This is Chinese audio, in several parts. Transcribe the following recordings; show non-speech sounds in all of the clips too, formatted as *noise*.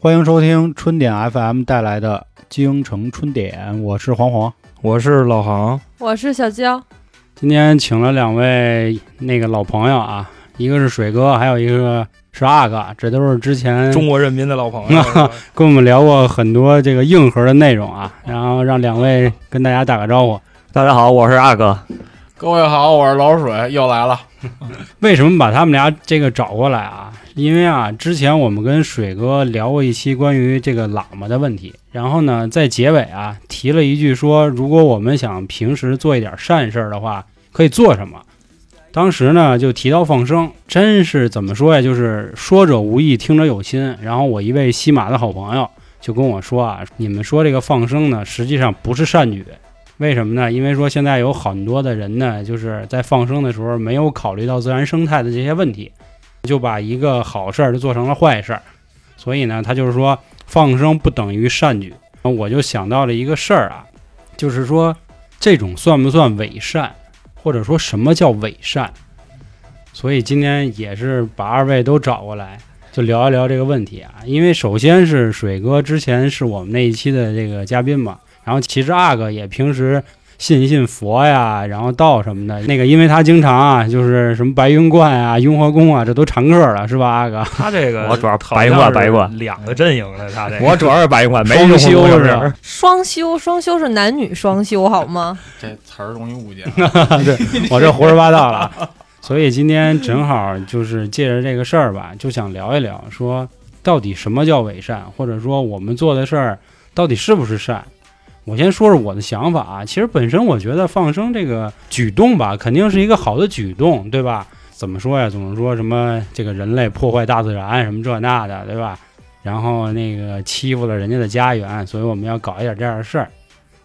欢迎收听春点 FM 带来的京城春点，我是黄黄。我是老航，我是小娇，今天请了两位那个老朋友啊，一个是水哥，还有一个是阿哥，这都是之前中国人民的老朋友。*laughs* 跟我们聊过很多这个硬核的内容啊。然后让两位跟大家打个招呼。大家好，我是阿哥。各位好，我是老水，又来了。*laughs* 为什么把他们俩这个找过来啊？因为啊，之前我们跟水哥聊过一期关于这个喇嘛的问题，然后呢，在结尾啊提了一句说，如果我们想平时做一点善事的话，可以做什么？当时呢就提到放生，真是怎么说呀？就是说者无意，听者有心。然后我一位西马的好朋友就跟我说啊，你们说这个放生呢，实际上不是善举。为什么呢？因为说现在有很多的人呢，就是在放生的时候没有考虑到自然生态的这些问题，就把一个好事儿就做成了坏事儿。所以呢，他就是说放生不等于善举。我就想到了一个事儿啊，就是说这种算不算伪善，或者说什么叫伪善？所以今天也是把二位都找过来，就聊一聊这个问题啊。因为首先是水哥之前是我们那一期的这个嘉宾嘛，然后其实阿哥也平时信一信佛呀，然后道什么的。那个因为他经常啊，就是什么白云观啊、雍和宫啊，这都常客了，是吧，阿哥？他这个我主要好白像是挂白观两个阵营的，他这个我主要是白云观，没双修是是吧？双修，双修是男女双修好吗？*laughs* 这词儿容易误解。*laughs* 对 *laughs* 我这胡说八道了。所以今天正好就是借着这个事儿吧，就想聊一聊，说到底什么叫伪善，或者说我们做的事儿到底是不是善。我先说说我的想法啊，其实本身我觉得放生这个举动吧，肯定是一个好的举动，对吧？怎么说呀？总是说什么这个人类破坏大自然什么这那的，对吧？然后那个欺负了人家的家园，所以我们要搞一点这样的事儿。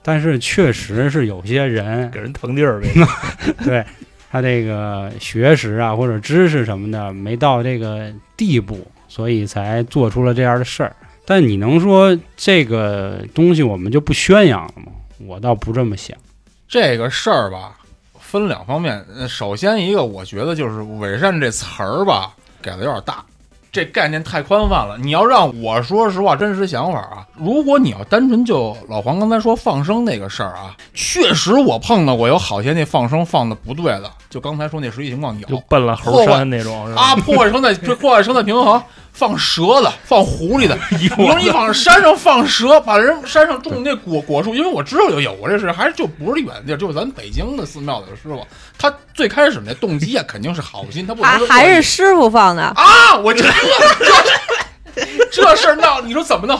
但是确实是有些人给人腾地儿呗。*laughs* 对他这个学识啊或者知识什么的没到这个地步，所以才做出了这样的事儿。但你能说这个东西我们就不宣扬了吗？我倒不这么想。这个事儿吧，分两方面。呃首先一个，我觉得就是“伪善”这词儿吧，给的有点大，这概念太宽泛了。你要让我说实话，真实想法啊，如果你要单纯就老黄刚才说放生那个事儿啊，确实我碰到过有好些那放生放的不对的，就刚才说那实际情况有就奔了猴山那种，啊，破坏生态，破坏生态平衡，放蛇的，放狐狸的，*laughs* 你说你往山上放蛇，把人山上种的那果果树，因为我知道有有过这事，还是就不是远地儿，就是咱北京的寺庙里的师傅，他最开始那动机啊肯定是好心，他不还能还是师傅放的，啊，我这这这事儿闹，你说怎么弄？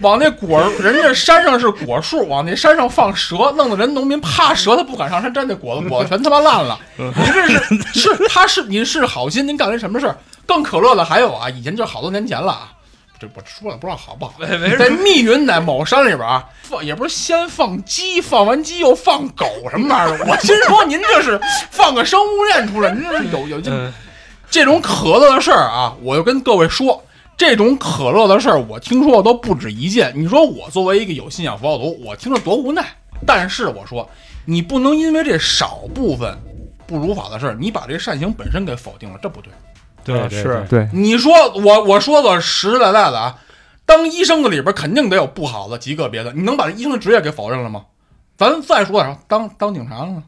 往那果，人家山上是果树，往那山上放蛇，弄得人农民怕蛇，他不敢上山摘那果子，果子全他妈烂了。您这是是他是您是好心，您干了什么事儿？更可乐的还有啊，以前就好多年前了啊，这我说了不知道好不好。在密云在某山里边啊，放也不是先放鸡，放完鸡又放狗什么玩意儿。我心说您这是放个生物链出来，您这是有有这嗯这种可乐的事儿啊，我就跟各位说，这种可乐的事儿，我听说过都不止一件。你说我作为一个有信仰佛教徒，我听着多无奈。但是我说，你不能因为这少部分不如法的事儿，你把这善行本身给否定了，这不对。对是对，你说我我说个实实在在的啊，当医生的里边肯定得有不好的极个别的，你能把这医生的职业给否认了吗？咱再说点，当当警察了呢？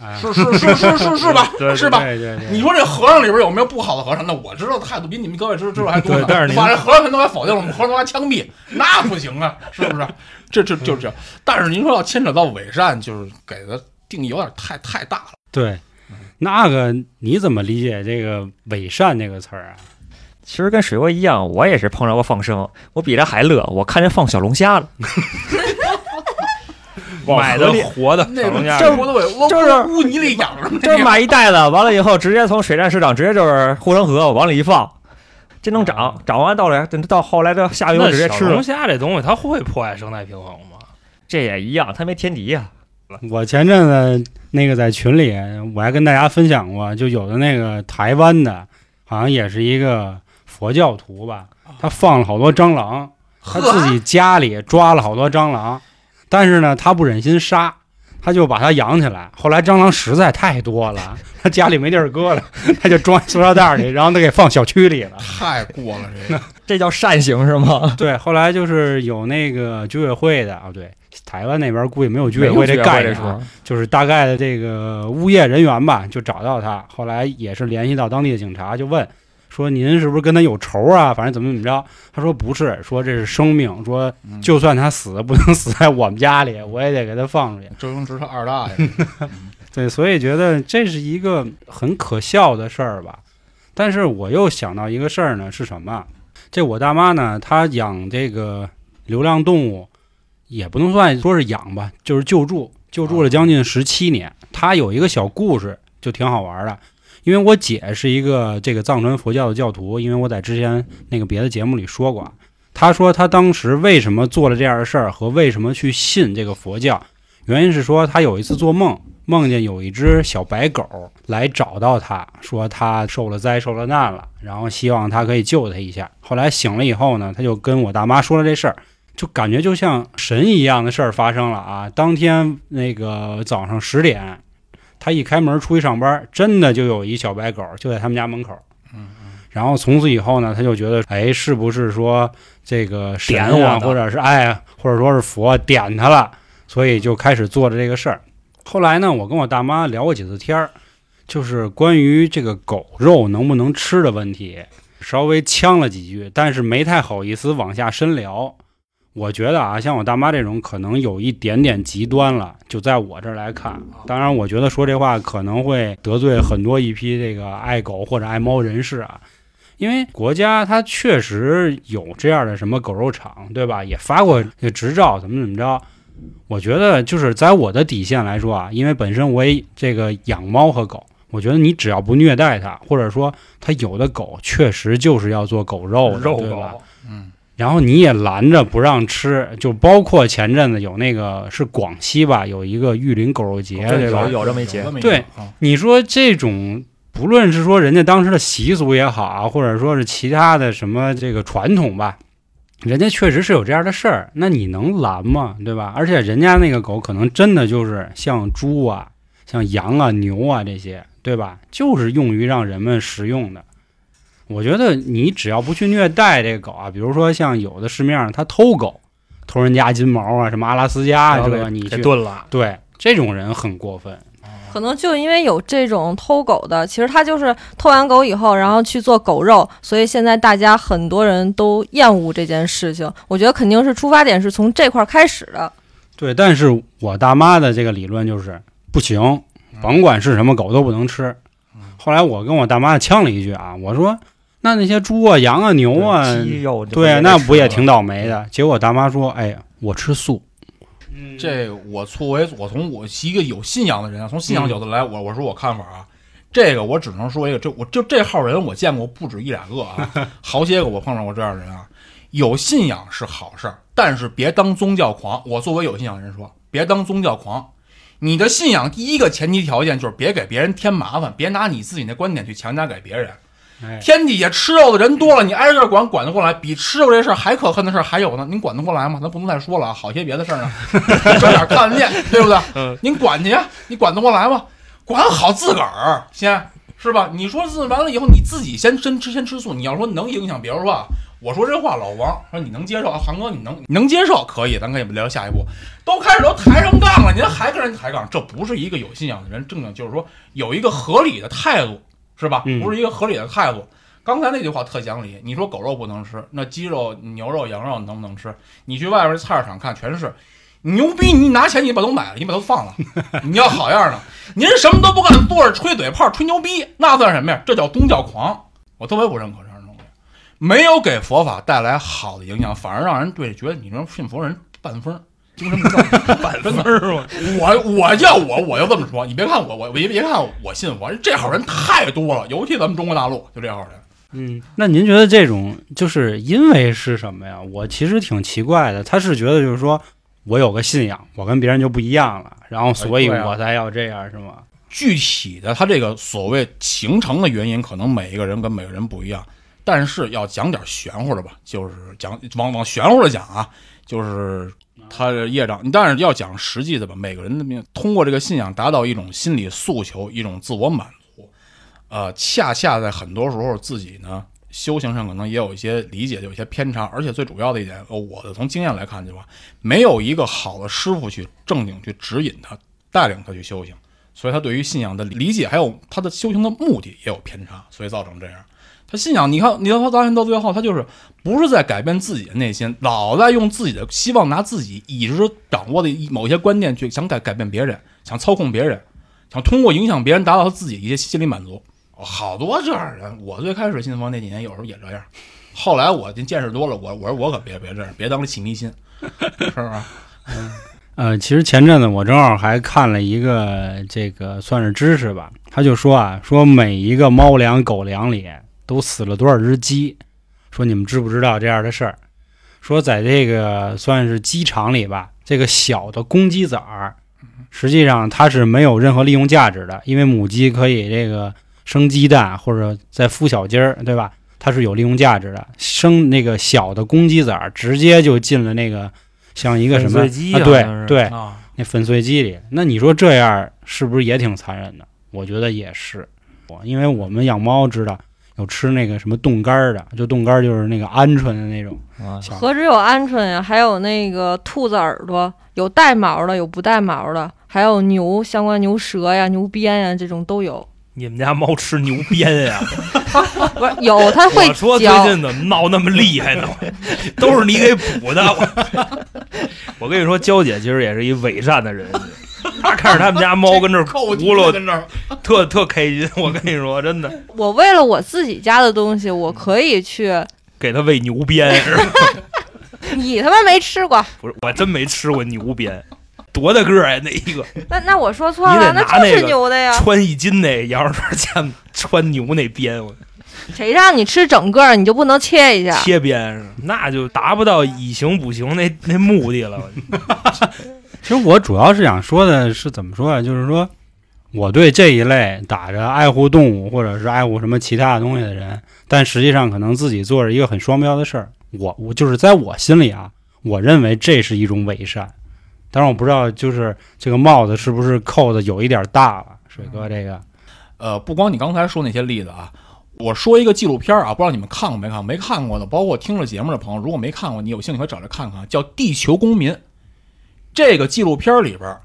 哎是是是是是是吧？*laughs* 是吧？对对对，你说这和尚里边有没有不好的和尚？那我知道的态度比你们各位知知道还多呢。对但是 *laughs* 把这和尚全都给否定了，我们和尚都还枪毙，那不行啊，*laughs* 是不是？这这就是这。但是您说要牵扯到伪善，就是给的定义有点太太大了。对，那个你怎么理解这个“伪善”这个词儿啊？其实跟水哥一样，我也是碰着过放生，我比他还乐，我看见放小龙虾了，*laughs* 买的活的那个小龙虾。就是污泥里养着，就是买一袋子，完了以后直接从水站市场直接就是护城河往里一放，这能长，长完到了等到后来到下游直接吃了，虾这东西，它会破坏生态平衡吗？这也一样，它没天敌呀、我前阵子那个在群里，我还跟大家分享过，就有的那个台湾的，好像也是一个佛教徒吧，他放了好多蟑螂，他自己家里抓了好多蟑螂，但是呢，他不忍心杀，他就把它养起来。后来蟑螂实在太多了，*laughs* 他家里没地儿搁了，*laughs* 他就装塑料袋里，然后他给放小区里了。太过了这个。*laughs* 这叫善行是吗？对，后来就是有那个居委会的啊，对，台湾那边估计没有居委会会这概念、就是大概的这个物业人员吧，就找到他，后来也是联系到当地的警察，就问说您是不是跟他有仇啊？反正怎么怎么着？他说不是，说这是生命，说嗯就算他死，不能死在我们家里，我也得给他放出去。*laughs* 周星驰他二大爷，*laughs* 对，所以觉得这是一个很可笑的事儿吧。但是我又想到一个事儿呢，是什么？这我大妈呢，她养这个流浪动物，也不能算说是养吧，就是救助，救助了将近十七年。他有一个小故事，就挺好玩的。因为我姐是一个这个藏传佛教的教徒，因为我在之前那个别的节目里说过啊，她说她当时为什么做了这样的事儿和为什么去信这个佛教，原因是说她有一次做梦，梦见有一只小白狗来找到她，说她受了灾受了难了，然后希望她可以救她一下。后来醒了以后呢，她就跟我大妈说了这事儿，就感觉就像神一样的事儿发生了啊！当天那个早上十点，他一开门出去上班，真的就有一小白狗就在他们家门口。嗯然后从此以后呢，他就觉得，哎，是不是说这个神点我的啊，或者是哎，或者说是佛点他了，所以就开始做着这个事儿。后来呢，我跟我大妈聊过几次天儿，就是关于这个狗肉能不能吃的问题，稍微呛了几句，但是没太好意思往下深聊。我觉得啊，像我大妈这种可能有一点点极端了，就在我这儿来看。当然，我觉得说这话可能会得罪很多一批这个爱狗或者爱猫人士啊，因为国家它确实有这样的什么狗肉厂，对吧？也发过这执照，怎么怎么着。我觉得就是在我的底线来说啊，因为本身我也这个养猫和狗，我觉得你只要不虐待它，或者说它有的狗确实就是要做狗肉的，肉对吧？狗，嗯，然后你也拦着不让吃，就包括前阵子有那个是广西吧，有一个玉林狗肉节，对吧有？有这么一节对你说这种，不论是说人家当时的习俗也好啊，或者说是其他的什么这个传统吧，人家确实是有这样的事儿，那你能拦吗？对吧？而且人家那个狗可能真的就是像猪啊、像羊啊、牛啊这些，对吧？就是用于让人们食用的。我觉得你只要不去虐待这个狗啊，比如说像有的市面上他偷狗，偷人家金毛啊，什么阿拉斯加啊，这个你去给炖了，对这种人很过分。可能就因为有这种偷狗的，其实他就是偷完狗以后，然后去做狗肉，所以现在大家很多人都厌恶这件事情。我觉得肯定是出发点是从这块儿开始的。对，但是我大妈的这个理论就是不行，甭管是什么狗都不能吃。后来我跟我大妈呛了一句啊，我说那那些猪啊、羊啊、牛啊，鸡肉就对，得那不也挺倒霉的？结果大妈说，哎，我吃素。这我作为我从我一个有信仰的人啊，从信仰角度来，我我说我看法啊，这个我只能说一个，这我就这号人我见过不止一两个啊，好些个我碰上过这样的人啊。有信仰是好事儿，但是别当宗教狂。我作为有信仰的人说，别当宗教狂。你的信仰第一个前提条件就是别给别人添麻烦，别拿你自己的观点去强加给别人。哎，天底下吃肉的人多了，你挨着管管得过来？比吃肉这事儿还可恨的事儿还有呢，您管得过来吗？咱不能再说了啊，好些别的事儿呢，*laughs* 这点看得见，对不对？嗯，您管去呀，你管得过来吗？管好自个儿先是吧？你说自完了以后，你自己先先吃先吃素，你要说能影响，比如说啊，我说这话，老王说你能接受啊，航哥你能你 *laughs* 能接受，可以，咱可以聊下一步。都开始都抬上杠了，您还跟人抬杠，这不是一个有信仰的人正经，就是说有一个合理的态度，是吧？嗯不是一个合理的态度。刚才那句话特讲理，你说狗肉不能吃，那鸡肉、牛肉、羊肉能不能吃？你去外边菜市场看，全是。你牛逼！你拿钱你把都买了，你把都放了，*laughs* 你要好样的！您什么都不干，坐着吹嘴炮、吹牛逼，那算什么呀？这叫宗教狂！我特别不认可这样的东西，没有给佛法带来好的影响，反而让人对觉得你这信佛人半疯，精神不正。*laughs* 半分儿是吗？我我要我我就这么说，你别看我我别别看我信佛，这号人太多了，尤其咱们中国大陆就这号人。嗯，那您觉得这种就是因为是什么呀？我其实挺奇怪的，他是觉得就是说我有个信仰，我跟别人就不一样了，然后所以我才要这样，是吗？具体的，他这个所谓形成的原因，可能每一个人跟每个人不一样。但是要讲点玄乎的吧，就是讲往往玄乎的讲啊，就是他的业障。但是要讲实际的吧，每个人的命通过这个信仰达到一种心理诉求，一种自我满足。呃，恰恰在很多时候自己呢修行上可能也有一些理解，有一些偏差。而且最主要的一点，我的从经验来看的话，没有一个好的师傅去正经去指引他、带领他去修行，所以他对于信仰的理解还有他的修行的目的也有偏差，所以造成这样。他信仰，你看，你看他到现到最后，他就是不是在改变自己的内心，老在用自己的希望拿自己已知掌握的某些观念去想改改变别人，想操控别人，想通过影响别人达到他自己一些心理满足。哦好多这样人，我最开始信佛那几年，有时候也这样。后来我这见识多了，我我说我可别别这样，别当起迷心，*laughs* 是不是？*laughs* 呃，其实前阵子我正好还看了一个这个算是知识吧，他就说啊，说每一个猫粮、狗粮里都死了多少只鸡，说你们知不知道这样的事儿？说在这个算是鸡场里吧，这个小的公鸡崽儿，实际上它是没有任何利用价值的，因为母鸡可以这个生鸡蛋或者再孵小鸡儿，对吧？它是有利用价值的。生那个小的公鸡崽儿，直接就进了那个像一个什么啊？对对，啊，那粉碎机里，那你说这样是不是也挺残忍的？我觉得也是，我因为我们养猫知道有吃那个什么冻干儿的，就冻干儿就是那个鹌鹑的那种啊，何止有鹌鹑呀，还有那个兔子耳朵，有带毛的，有不带毛的，还有牛相关牛舌呀、牛鞭呀，这种都有。你们家猫吃牛鞭呀？*laughs* 不是有，它会我说最。近怎么闹那么厉害呢？*laughs* 都是你给补的。我 *laughs* 我跟你说，娇姐其实也是一伪善的人，*laughs* 她看着他们家猫跟这儿够咕噜，跟这儿，*laughs* 特特开心。我跟你说，真的我为了我自己家的东西，我可以去。给它喂牛鞭，是吧 *laughs* 你他妈没吃过，不是？我真没吃过牛鞭，多大个儿呀？那一个那那我说错了，就是拿那个牛的呀。穿一斤那羊肉串酱穿牛那鞭，我谁让你吃整个儿，你就不能切一下？切鞭是，那就达不到以形补形那那目的了。其实我主要是想说的是怎么说啊？就是说，我对这一类打着爱护动物或者是爱护什么其他的东西的人，但实际上可能自己做着一个很双标的事儿。我我就是在我心里啊，我认为这是一种伪善。当然我不知道，就是这个帽子是不是扣的有一点大了，水哥这个呃，不光你刚才说那些例子啊，我说一个纪录片啊，不知道你们看过没看过？没看过的，包括听了节目的朋友，如果没看过，你有兴趣可以找来看看，叫《地球公民》。这个纪录片里边，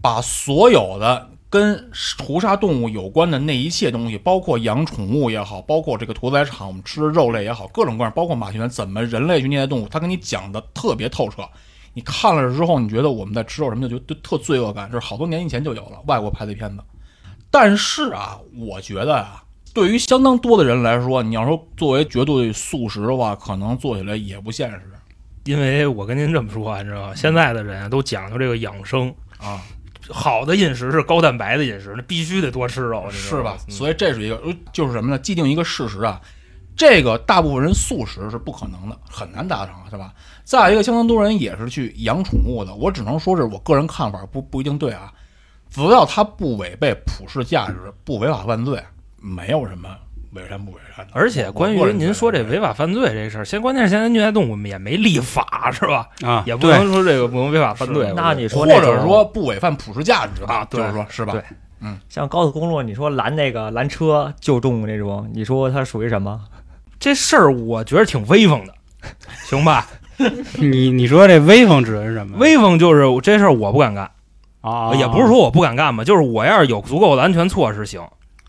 把所有的跟屠杀动物有关的那一切东西，包括养宠物也好，包括这个屠宰场我们吃的肉类也好，各种各样，包括马戏团怎么人类去虐待动物，他跟你讲的特别透彻。你看了之后，你觉得我们在吃肉什么的，就就特罪恶感，这是好多年以前就有了，外国拍的片子。但是啊，我觉得啊，对于相当多的人来说，你要说作为绝对素食的话，可能做起来也不现实因为我跟您这么说啊，你知道吗？现在的人啊都讲究这个养生，啊，好的饮食是高蛋白的饮食，那必须得多吃肉，是吧？嗯所以这是一个，呃就是什么呢？既定一个事实啊，这个大部分人素食是不可能的，很难达成，是吧？再一个，相当多人也是去养宠物的，我只能说是我个人看法，不不一定对啊。只要它不违背普世价值，不违法犯罪，没有什么伪善不伪善的。而且关于您说这违法犯罪这事儿，先关键是现在虐待动物也没立法是吧？啊，也不能说这个不能违法犯罪。那你说或者说不违反普世价值吧啊对就是说是吧？对像高速公路，你说拦那个拦车救动物那种，你说它属于什么？这事儿我觉得挺威风的，*laughs* 行吧？你你说这威风指的是什么？威风就是这事儿我不敢干，啊，也不是说我不敢干吧，就是我要是有足够的安全措施行。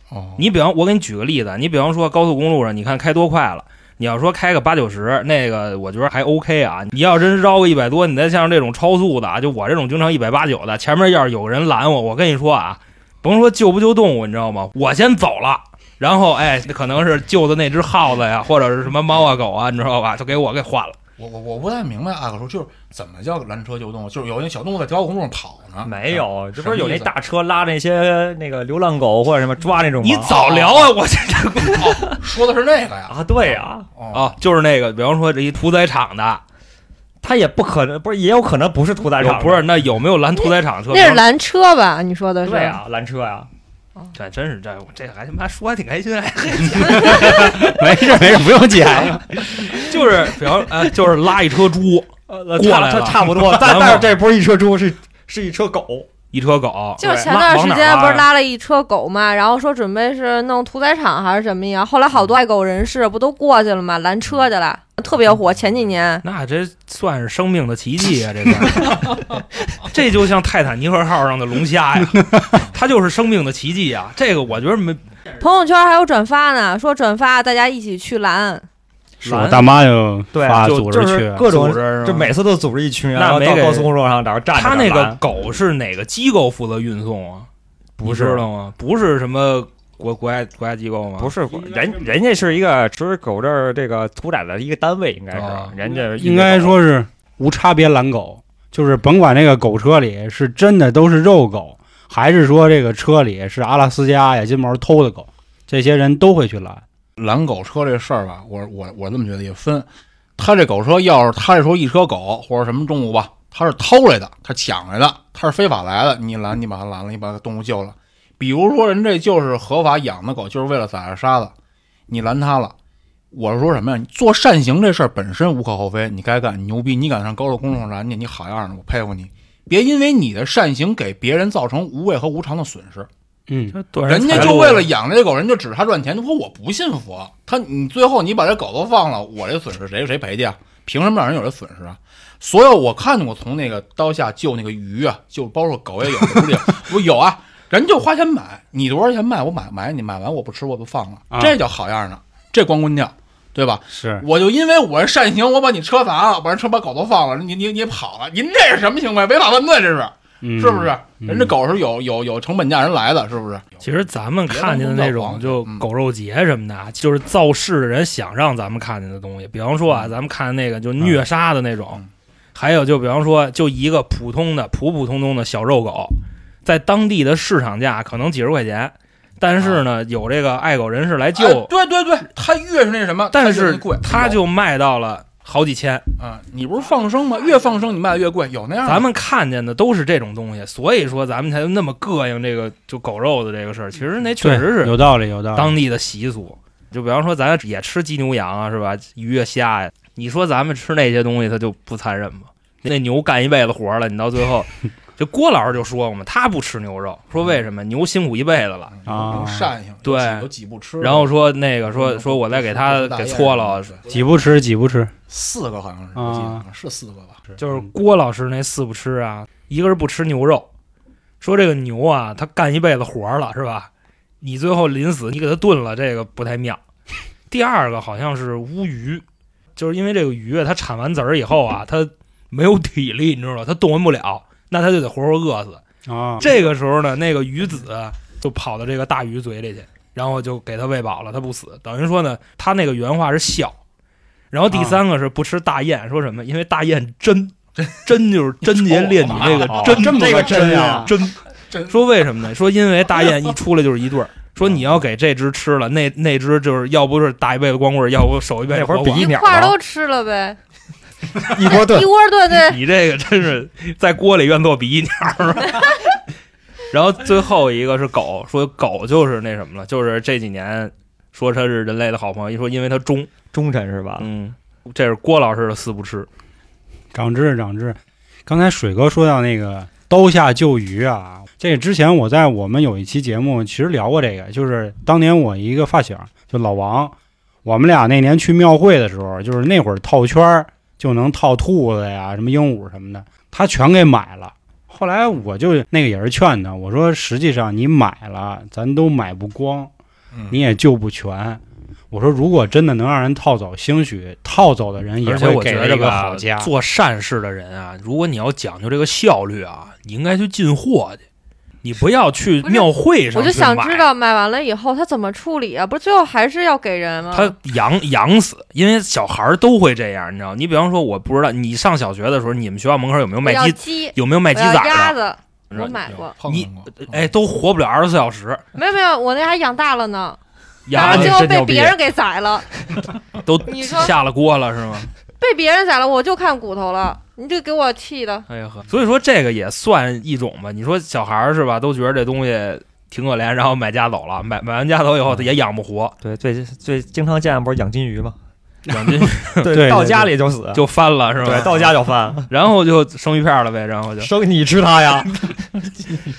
哦，你比方，我给你举个例子，你比方说高速公路上，你看开多快了。你要说开个八九十，那个我觉得还 OK 啊。你要真绕个一百多，你再像这种超速的啊，就我这种经常一百八九的，前面要是有人拦我，我跟你说啊，甭说救不救动物，你知道吗？我先走了，然后哎，可能是救的那只耗子呀，或者是什么猫啊狗啊，你知道吧？就给我给换了。我我我不太明白阿哥说，就是怎么叫拦车救动物？就是有那小动物在高速公路上跑呢？没有，这不是有那大车拉那些那个流浪狗或者什么抓那种吗？你早聊啊，我这这哦说的是那个呀？啊，对呀，哦，啊，就是那个，比方说这一屠宰场的，他也不可能，不是也有可能不是屠宰场，不是那有没有拦屠宰场车？那是拦车吧？你说的是？对呀，拦车呀，这真是这这还他妈说还挺开心，还 *laughs* 没事没事，不用剪。*laughs* 就是比方呃，就是拉一车猪，呃，过来了差差不多，但但是这不是一车猪，是是一车狗。一车狗，就是前段时间不是拉了一车狗嘛，然后说准备是弄屠宰场还是什么呀？后来好多爱狗人士不都过去了嘛？拦车去了，特别火。前几年那这算是生命的奇迹啊！这个，*laughs* 这就像泰坦尼克号上的龙虾呀，它就是生命的奇迹啊！这个我觉得没朋友圈还有转发呢，说转发大家一起去拦。是我大妈就对发就就组织各种组织就每次都组织一群人，然后到高速公路上，在那站着。他那个狗是哪个机构负责运送啊？不是你知道吗？不是什么国国家国家机构吗？不是人，人家是一个就是狗这儿这个屠宰的一个单位，应该哦是人家应该说是无差别拦狗，就是甭管那个狗车里是真的都是肉狗，还是说这个车里是阿拉斯加呀金毛偷的狗，这些人都会去拦。拦狗车这事儿吧，我我我这么觉得也分。他这狗车要是他这时候一车狗或者什么动物吧，他是偷来的，他抢来的，他是非法来的，你拦你把他拦了，你把动物救了。比如说人这就是合法养的狗，就是为了宰了杀的，你拦他了。我是说什么呀？你做善行这事儿本身无可厚非，你该干，你牛逼，你敢上高速公路上拦去，你好样的，我佩服你。别因为你的善行给别人造成无谓和无偿的损失。嗯，人家就为了养这狗，人就指着他赚钱。他说我不信佛，他你最后你把这狗都放了，我这损失谁谁赔去啊？凭什么让人有这损失啊？所有我看见过从那个刀下救那个鱼啊，就包括狗也有，不是我有啊，人就花钱买，你多少钱卖我买买你买完我不吃我就放了，啊这叫好样的，这光棍跳，对吧？是我就因为我是善行，我把你车砸了，把人车把狗都放了，你你你跑了，您这是什么行为？违法犯罪，这是嗯是不是？嗯人家狗是有有有成本价人来的，是不是？其实咱们看见的那种就嗯狗肉节什么的啊，就是造势的人想让咱们看见的东西。比方说啊，咱们看那个就虐杀的那种嗯，还有就比方说就一个普通的普普通通的小肉狗，在当地的市场价可能几十块钱，但是呢，有这个爱狗人士来哎救，对对对，他越是那什么，但是他就卖到了好几千。啊，你不是放生吗？越放生你卖的越贵，有那样的。咱们看见的都是这种东西，所以说咱们才那么膈应这个就狗肉的这个事儿。其实那确实是有道理，有道理。当地的习俗。就比方说，咱也吃鸡牛羊啊，是吧？鱼啊虾呀，你说咱们吃那些东西，它就不残忍吗？那牛干一辈子活了，你到最后，就郭老师就说过嘛，他不吃牛肉，说为什么？牛辛苦一辈子了。啊有善性，对有几不吃，然后说那个说说我再给他给搓了，几不吃几不吃，四个好像是，啊我记得是四个吧？就是郭老师那四不吃啊，一个是不吃牛肉，说这个牛啊，他干一辈子活了是吧？你最后临死你给他炖了，这个不太妙。第二个好像是乌鱼，就是因为这个鱼啊，它产完籽儿以后啊，它没有体力，你知道吗？它动弹不了，那他就得活活饿死。啊，这个时候呢，那个鱼子就跑到这个大鱼嘴里去，然后就给他喂饱了，他不死。等于说呢，他那个原话是笑。然后第三个是不吃大雁，说什么？因为大雁真真就是贞洁烈女那个真这么个这个真呀啊，真真说为什么呢？说因为大雁一出来就是一对儿，说你要给这只吃了，那那只就是要不是打一辈子光棍，要不守一辈子那会儿活寡一块儿都吃了呗，*laughs* 一锅炖一，锅炖对。你这个真是在锅里愿做比翼鸟。*laughs* 然后最后一个是狗，说狗就是那什么了，就是这几年说它是人类的好朋友，一说因为它忠，忠臣是吧？嗯，这是郭老师的四不吃，长知识长知识。刚才水哥说到那个刀下救鱼啊，这个之前我在我们有一期节目其实聊过这个，就是当年我一个发小就老王，我们俩那年去庙会的时候，就是那会儿套圈儿就能套兔子呀、什么鹦鹉什么的，他全给买了。后来我就那个也是劝他，我说实际上你买了，咱都买不光，嗯你也救不全。我说如果真的能让人套走，兴许套走的人也会给了一个。做善事的人啊，如果你要讲究这个效率啊，你应该去进货去，你不要去庙会上我就想知道买完了以后他怎么处理啊？不是最后还是要给人吗？他养养死，因为小孩儿都会这样，你知道？你比方说，我不知道你上小学的时候，你们学校门口有没有卖鸡，鸡，有没有卖鸡仔的？鸭子，我买过。你哎，都活不了二十四小时，没有没有，我那还养大了呢，鸭你然后最后被别人给宰了，都下了锅了是吗？被别人宰了，我就看骨头了，你这给我气的。哎呀呵，所以说这个也算一种吧。你说小孩儿是吧，都觉得这东西挺可怜，然后买家走了，买买完家走以后他也养不活。对，最最经常见不是养金鱼吗？*laughs* 养金鱼 *laughs* 对到对家里就死，就翻了是吧？对，到家就翻，*laughs* 然后就生鱼片了呗，然后就生你吃它呀？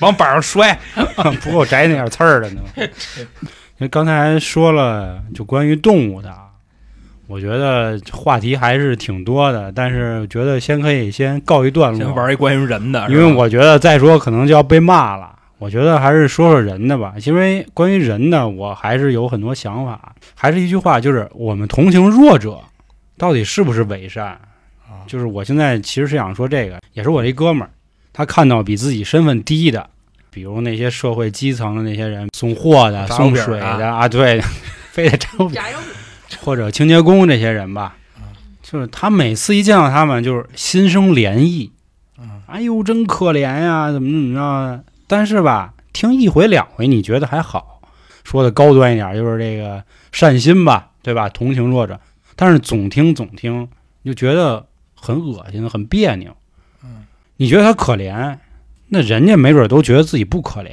往板上摔。不够摘那点刺儿的呢。因为刚才说了，就关于动物的啊，我觉得话题还是挺多的，但是觉得先可以先告一段落，先玩一关于人的，因为我觉得再说可能就要被骂了。我觉得还是说说人的吧，因为关于人的，我还是有很多想法。还是一句话，就是我们同情弱者，到底是不是伪善？就是我现在其实是想说这个，也是我一哥们儿，他看到比自己身份低的，比如那些社会基层的那些人，送货的、送水啊的啊，对，*laughs* 非得炸油饼，或者清洁工这些人吧，就是他每次一见到他们，就是心生怜意。嗯，哎呦，真可怜呀，怎么怎么着的？但是吧，听一回两回，你觉得还好，说的高端一点，就是这个善心吧，对吧？同情弱者。但是总听总听，你就觉得很恶心，很别扭。嗯，你觉得他可怜，那人家没准都觉得自己不可怜。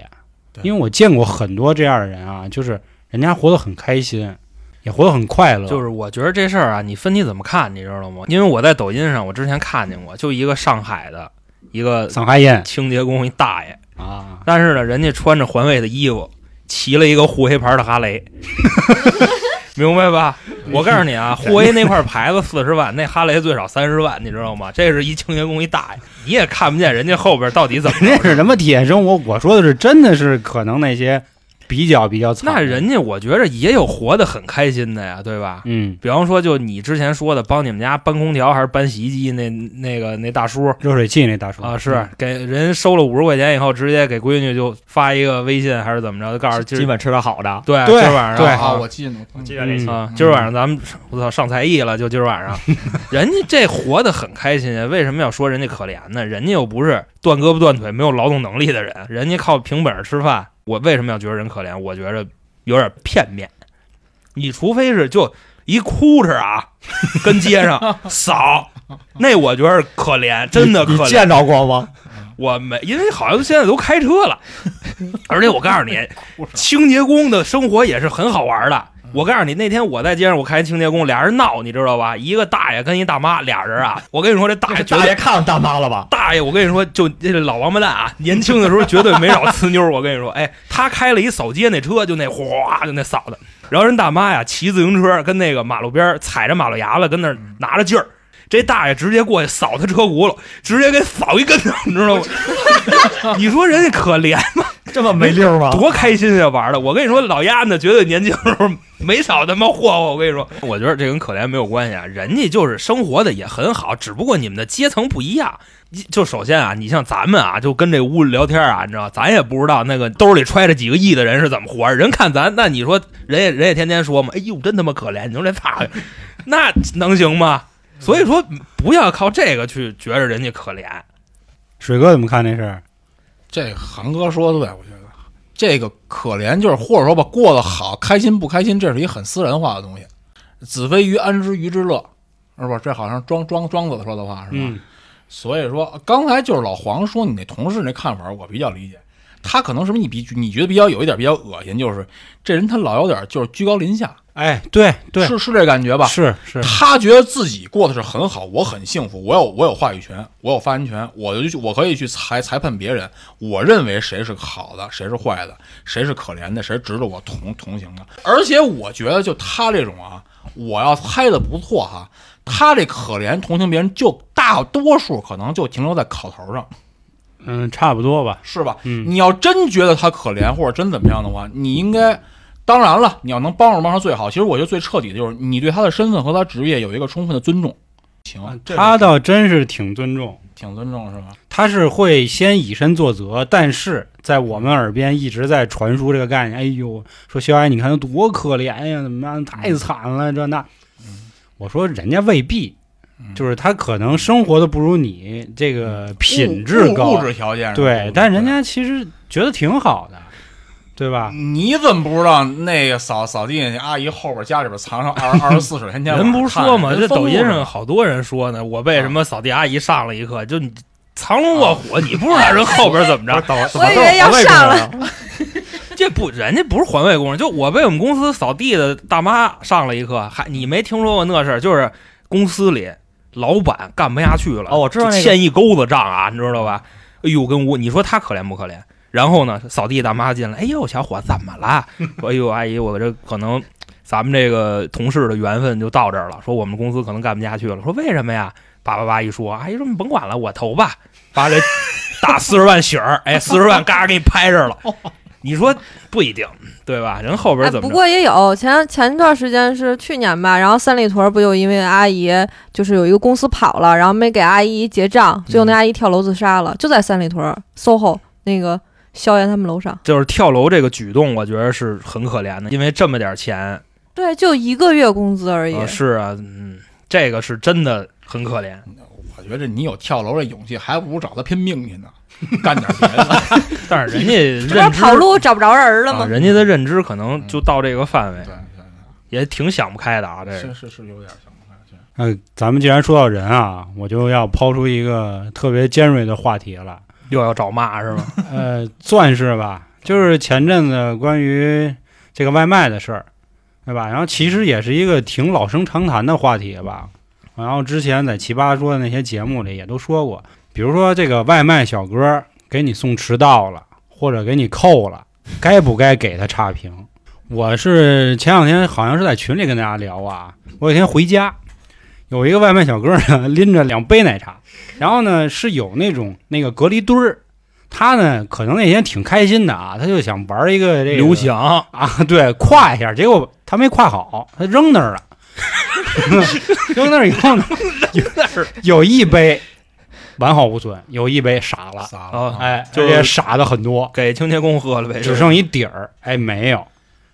因为我见过很多这样的人啊，就是人家活得很开心，也活得很快乐。就是我觉得这事儿啊，你分你怎么看，你知道吗？因为我在抖音上，我之前看见过，就一个上海的一个上海人清洁工一大爷，啊，*laughs* 但是呢，人家穿着环卫的衣服，骑了一个沪黑牌的哈雷，*laughs* 明白吧？我告诉你啊，护卫那块牌子四十万，那哈雷最少三十万，你知道吗？这是一清洁工一大爷，你也看不见人家后边到底怎么着。那是什么体验生活？我说的是真的是可能那些比较比较惨。那人家我觉着也有活得很开心的呀，对吧？嗯，比方说，就你之前说的，帮你们家搬空调还是搬洗衣机那那个那大叔。热水器那大叔。啊，是给人收了五十块钱以后，直接给闺女就发一个微信还是怎么着，就告诉今儿基本吃点好的，对对今儿晚上对啊，我记得呢，记得那期啊，嗯今儿晚上咱们我操上才艺了，就今儿晚上，*laughs* 人家这活得很开心啊，为什么要说人家可怜呢？人家又不是断胳膊断腿没有劳动能力的人，人家靠凭本事吃饭，我为什么要觉得人可怜？我觉着有点片面，你除非是就一哭着啊，跟街上 *laughs* 扫，那我觉得可怜，真的可怜。你见着过吗？我没，因为好像现在都开车了，*laughs* 而且我告诉你，清洁工的生活也是很好玩的。我告诉你，那天我在街上，我看一清洁工，俩人闹，你知道吧？一个大爷跟一大妈，俩人啊，我跟你说，这大爷绝 *laughs* 大对爷看上大妈了吧？大爷，我跟你说，就这老王八蛋啊，年轻的时候绝对没少呲妞。我跟你说，哎，他开了一扫街那车，就那哗就那扫的，然后人大妈呀骑自行车跟那个马路边踩着马路牙子跟那儿拿着劲儿。这大爷直接过去扫他车轱辘，直接给扫一跟头，你知道吗？*laughs* 你说人家可怜吗？这么没溜吗？多开心呀，玩的！我跟你说，老鸭子绝对年轻时候没少他妈霍霍。我跟你说，我觉得这跟可怜没有关系啊，人家就是生活的也很好，只不过你们的阶层不一样。就首先啊，你像咱们啊，就跟这屋里聊天啊，你知道，咱也不知道那个兜里揣着几个亿的人是怎么活着。人看咱，那你说人也人也天天说嘛，哎呦，真他妈可怜！你说这咋，那能行吗？所以说，不要靠这个去觉着人家可怜。水哥怎么看这事儿？这个韩哥说的对，我觉得这个可怜就是或者说吧，过得好，开心不开心，这是一很私人化的东西。子非鱼，安知鱼之乐，是吧？这好像庄庄庄子说的话，是吧？嗯，所以说，刚才就是老黄说你那同事那看法，我比较理解。他可能什么你比你觉得比较有一点比较恶心，就是这人他老有点就是居高临下，哎，对对，是是这感觉吧？是是，他觉得自己过得是很好，我很幸福，我有我有话语权，我有发言权，我就去我可以去裁裁判别人，我认为谁是好的，谁是坏的，谁是可怜的，谁值得我同同情的。而且我觉得就他这种啊，我要猜的不错哈，他这可怜同情别人，就大多数可能就停留在口头上，嗯，差不多吧。是吧？嗯，你要真觉得他可怜或者真怎么样的话，你应该，当然了，你要能帮上帮上最好。其实我觉得最彻底的就是你对他的身份和他职业有一个充分的尊重。行，这他倒真是挺尊重，挺尊重是吧？他是会先以身作则，但是在我们耳边一直在传输这个概念。哎呦，说小矮，你看他多可怜呀，怎么样，太惨了，这那。我说人家未必，就是他可能生活的不如你这个品质高，物物质条件对，但人家其实觉得挺好的，对吧？你怎么不知道那个扫扫地那阿姨后边家里边藏上二二十四水天天人不是说嘛，这抖音上好好多人说呢，我被什么扫地阿姨上了一课，就你藏龙卧虎，你不知道人后边怎么着。*laughs* 我以为要上了，*laughs* 这不，人家不是环卫工人，就我被我们公司扫地的大妈上了一课，还你没听说过那事儿？就是公司里老板干不下去了，哦我知道那个欠一钩子账啊，你知道吧？哎呦，跟我你说他可怜不可怜？然后呢，扫地大妈进来，哎呦，小伙子怎么了？*laughs* 说哎呦，阿姨，我这可能咱们这个同事的缘分就到这儿了。说我们公司可能干不下去了。说为什么呀？叭叭叭一说，阿姨说你甭管了，我投吧，把这打四十万血儿，哎，四十万嘎给你拍这儿了。*laughs* 你说不一定，对吧？人后边怎么不？过也有前前一段时间是去年吧，然后三里屯不就因为阿姨就是有一个公司跑了，然后没给阿姨结账，最后那阿姨跳楼自杀了，就在三里屯 SOHO 那个萧炎他们楼上。就是跳楼这个举动，我觉得是很可怜的，因为这么点钱，对，就一个月工资而已。呃是啊，嗯，这个是真的很可怜。我觉得你有跳楼的勇气，还不如找他拼命去呢，*laughs* 干点别的。但是人家这不是认知跑路找不着人了啊，吗？人家的认知可能就到这个范围对，对也挺想不开的啊。这对，个是是是有点想不开。是呃，咱们既然说到人啊，我就要抛出一个特别尖锐的话题了。又要找骂是吗？*laughs* 呃，算是吧，就是前阵子关于这个外卖的事儿，对吧？然后其实也是一个挺老生常谈的话题吧。然后之前在奇葩说的那些节目里也都说过，比如说这个外卖小哥给你送迟到了，或者给你扣了，该不该给他差评？我是前两天好像是在群里跟大家聊啊，我有一天回家，有一个外卖小哥呢拎着两杯奶茶，然后呢是有那种那个隔离墩儿，他呢可能那天挺开心的啊，他就想玩一个这个刘翔。啊，对，跨一下，结果他没跨好，他扔那儿了，*laughs* 扔那儿以后呢，*laughs* 有有一杯完好无损，有一杯傻了，撒啊了，哎，就而且傻的很多，给清洁工喝了呗，只剩一底儿，哎，没有。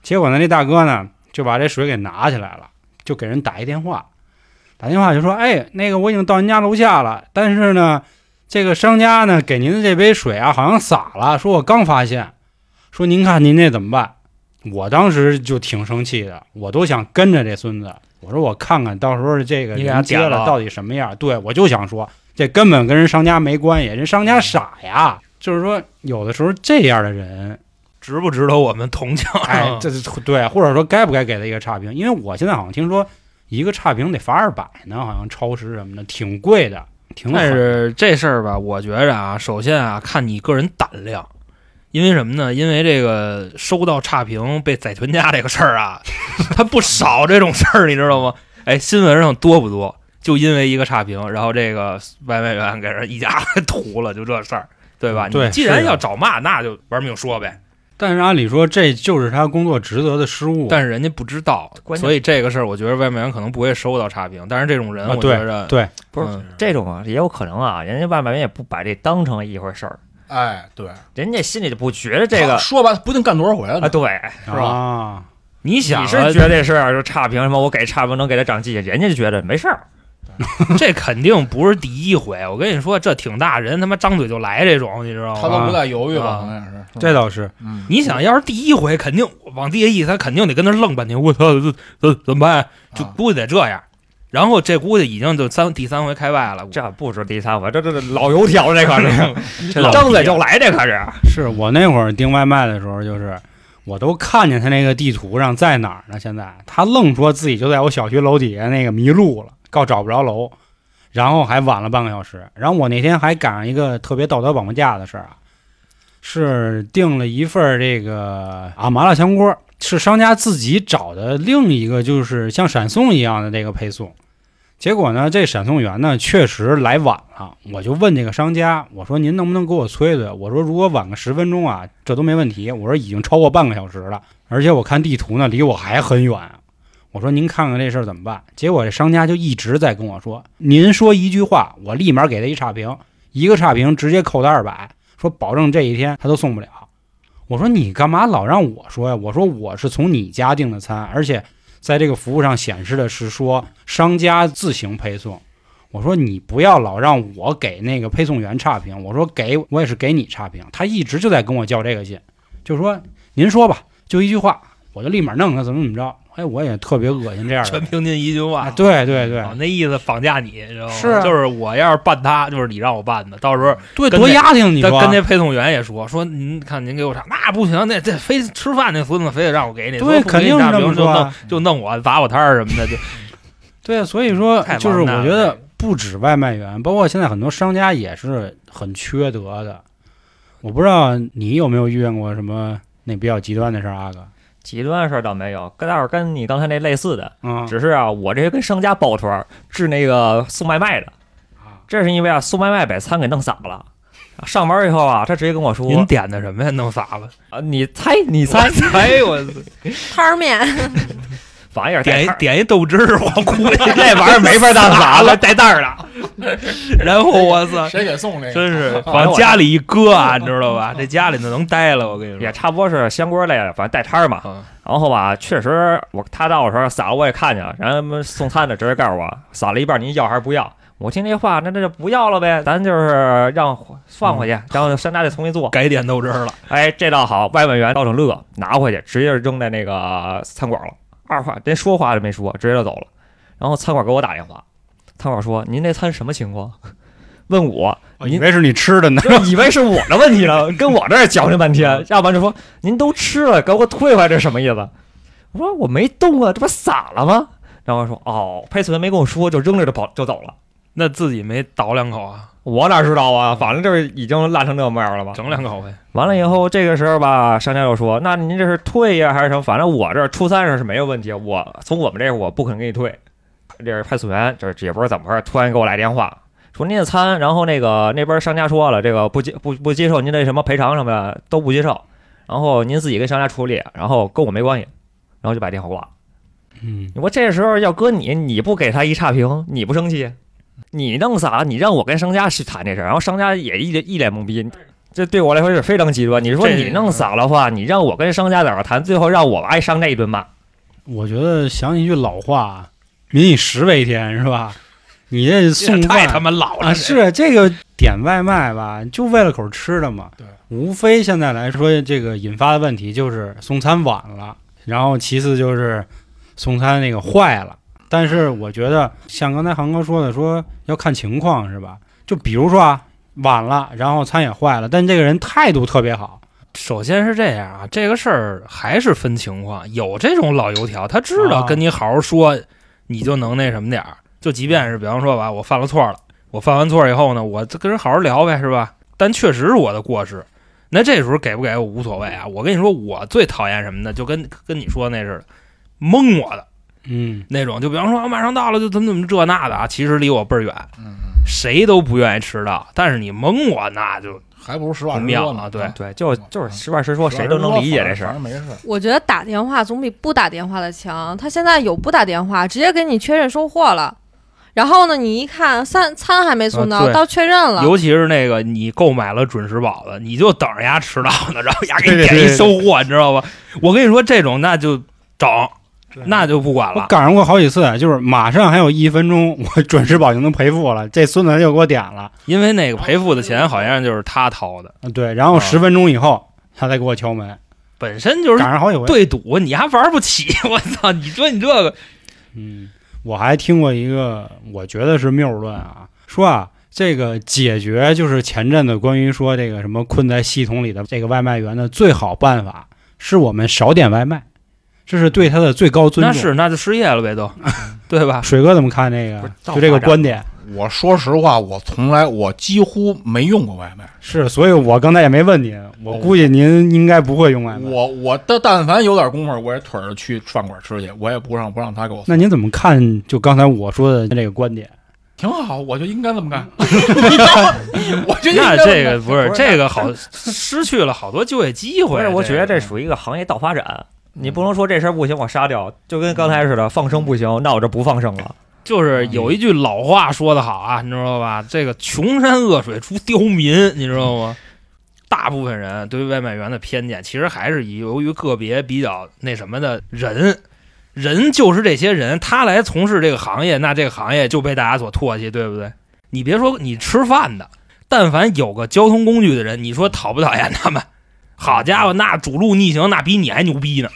结果呢，那大哥呢就把这水给拿起来了，就给人打一电话，打电话就说：“哎，那个我已经到您家楼下了，但是呢，这个商家呢给您的这杯水啊好像洒了，说我刚发现，说您看您这怎么办？”我当时就挺生气的，我都想跟着这孙子，我说我看看到时候这个人接了了到底什么样。对我就想说，这根本跟人商家没关系，人商家傻呀。就是说，有的时候这样的人，值不值得我们同情？哎，这是对，或者说该不该给他一个差评？因为我现在好像听说一个差评得罚二百呢，好像超时什么的，挺贵的，挺狠但是这事儿吧，我觉着啊，首先啊，看你个人胆量。因为什么呢？因为这个收到差评被宰全家这个事儿啊，*laughs* 它不少这种事儿，你知道吗？哎，新闻上多不多？就因为一个差评，然后这个外卖员给人一家给 *laughs* 屠了，就这事儿，对吧？对你既然要找骂，那就玩命说呗。但是按理说这就是他工作职责的失误。但是人家不知道，所以这个事儿，我觉得外卖员可能不会收到差评。但是这种人，啊我觉着对，不是嗯。这种啊，也有可能啊，人家外卖员也不把这当成一回事儿，哎，对，人家心里就不觉得这个说白了不定干多少回了啊，对，是吧？啊，你想啊你是觉得这事儿就差评什么，我给差评能给他长记性，人家就觉得没事儿，*laughs* 这肯定不是第一回。我跟你说，这挺大人他妈张嘴就来这种，你知道吗？他都不带犹豫吧？啊好像是。这倒是。嗯，你想要是第一回，肯定往地下一，他肯定得跟那愣半天。我操，怎怎怎么办？就啊估计得这样。然后这估计已经就三第三回开外了。这不是第三回，这这这老油条这可是，*laughs* 这张嘴就来这可是，*laughs* 是我那会儿订外卖的时候，就是我都看见他那个地图上在哪儿呢。现在他愣说自己就在我小区楼底下那个迷路了，告找不着楼，然后还晚了半个小时。然后我那天还赶上一个特别道德绑架的事儿啊，是订了一份儿这个啊麻辣香锅，是商家自己找的另一个就是像闪送一样的这个配送。结果呢，这闪送员呢确实来晚了，我就问这个商家，我说您能不能给我催催？我说如果晚个十分钟啊，这都没问题。我说已经超过半个小时了，而且我看地图呢，离我还很远。我说您看看这事儿怎么办？结果这商家就一直在跟我说，您说一句话，我立马给他一差评，一个差评直接扣他二百，说保证这一天他都送不了。我说你干嘛老让我说呀？我说我是从你家订的餐，而且在这个服务上显示的是说商家自行配送。我说你不要老让我给那个配送员差评，我说给我也是给你差评。他一直就在跟我较这个劲，就说您说吧，就一句话，我我就立马弄他，怎么怎么着。哎，我也特别恶心这样的。全凭您一句话。啊，对对对哦，那意思绑架你，知道吗？是啊就是我要是办他，就是你让我办的，到时候对，多压挺，你说跟跟那配送员也说说，您看您给我查，那不行，那这非吃饭那孙子非得让我给你，对肯定是这么说啊就弄我砸我摊儿什么的，就 *laughs* 对，所以说就是我觉得不止外卖员，包括现在很多商家也是很缺德的。我不知道你有没有遇见过什么那比较极端的事儿，阿哥？极端的事儿倒没有，跟待会儿跟你刚才那类似的，嗯、只是啊，我这个跟商家抱团儿治那个送外卖的，啊。这是因为啊送外卖把餐给弄洒了。上班以后啊，他直接跟我说您点的什么呀？弄洒了，啊，你猜你猜，猜我摊儿面，*laughs* 反正也是点一点一豆汁儿，我估计 *laughs* 这玩意儿没法当洒了，带袋儿的。*laughs* 然后我操，谁给送这个？真是啊往家里一搁啊，你知道吧？这家里头能待了，我跟你说也。差不多是香锅类的，反正带摊儿嘛。嗯然后吧，确实我他到的时候撒了，我也看见了，然后他们送餐的直接告诉我撒了一半，您要还是不要？我听这话，那那就不要了呗，咱就是让放回去，然后商家得重新做。改点豆汁儿了，哎，这倒好，外卖员倒挺乐，拿回去直接扔在那个餐馆了，二话连说话都没说，直接就走了。然后餐馆给我打电话，餐馆说：“您那餐什么情况？” *laughs* 问我，以为是你吃的呢。就以为是我的问题呢，跟我这儿矫情半天，要不然就说您都吃了，给我退回来，这什么意思？我说我没动啊，这不洒了吗？然后说哦，配送员没跟我说，就扔着就跑就走了。那自己没倒两口啊，我哪知道啊？反正就是已经烂成这模样了吧。整两口呗。完了以后，这个时候吧，商家又说：“那您这是退呀，还是什么？反正我这儿初三上是没有问题，我从我们这儿我不可能给你退。”这是派送员，这也不知道怎么回事，突然给我来电话说您的餐，然后那个那边商家说了，这个不接不不接受您的什么赔偿什么的都不接受，然后您自己跟商家处理，然后跟我没关系，然后就把电话挂了。嗯，我这时候要搁你，你不给他一差评，你不生气？你弄洒了，你让我跟商家去谈这事儿，然后商家也一脸一脸懵逼。这对我来说是非常极端。你说你弄洒了话，你让我跟商家在这谈，最后让我挨商家一顿骂。我觉得想起一句老话，“民以食为天”，是吧？*laughs* 你这送饭太他妈老了，啊，是这个点外卖吧，就为了口吃的嘛。对，无非现在来说，这个引发的问题就是送餐晚了，然后其次就是送餐那个坏了。但是我觉得像刚才航哥说的，说要看情况是吧？就比如说啊，晚了，然后餐也坏了，但这个人态度特别好，首先是这样啊，这个事儿还是分情况，有这种老油条，他知道啊跟你好好说，你就能那什么点儿。就即便是比方说吧，我犯了错了，我犯完错以后呢，我跟人好好聊呗，是吧？但确实是我的过失，那这时候给不给我无所谓啊。我跟你说，我最讨厌什么呢？就跟跟你说那似的，蒙我的嗯，那种。就比方说，我马上到了，就怎么怎么这那的啊，其实离我倍儿远，嗯，谁都不愿意迟到。但是你蒙我，那就还不如实话实说呢。对对，就就是实话实说，谁都能理解这事儿。反正没事。我觉得打电话总比不打电话的强。他现在有不打电话，直接给你确认收货了。然后呢，你一看三餐还没送到，到确认了，尤其是那个你购买了准时宝的，你就等着丫迟到呢，然后丫给 *laughs* 你点一收货，你知道吧？我跟你说，这种那就整，那就不管了。我赶上过好几次，就是马上还有一分钟，我 *laughs* 准时保就能赔付了，这孙子又给我点了，因为那个赔付的钱好像就是他掏的，啊对，然后啊十分钟以后他再给我敲门，本身就是赶上好几回。对赌，你还玩不起。*laughs* 我操！你说你这个嗯，我还听过一个，我觉得是谬论啊，说啊，这个解决就是前阵子关于说这个什么困在系统里的这个外卖员的最好办法，是我们少点外卖，这是对他的最高尊重。那是那就失业了呗，都 *laughs* 对吧？水哥怎么看这个？就这个观点我说实话，我从来我几乎没用过外卖。是，所以我刚才也没问您，我估计您应该不会用外卖。我我的但凡有点功夫，我也腿着去饭馆吃去，我也不让不让他给我。那您怎么看？就刚才我说的这个观点？挺好，我就应该这么干。*laughs* *laughs* 我就应该那这个不是不是这个好，失去了好多就业机会。不是，我觉得这属于一个行业倒发展。你不能说这事儿不行，我杀掉，就跟刚才似的，放生不行，那我这不放生了。就是有一句老话说得好啊，你知道吧？这个穷山恶水出刁民，你知道吗？大部分人对外卖员的偏见，其实还是由于个别比较那什么的人，人就是这些人，他来从事这个行业，那这个行业就被大家所唾弃，对不对？你别说你吃饭的，但凡有个交通工具的人，你说讨不讨厌他们？好家伙，那主路逆行，那比你还牛逼呢！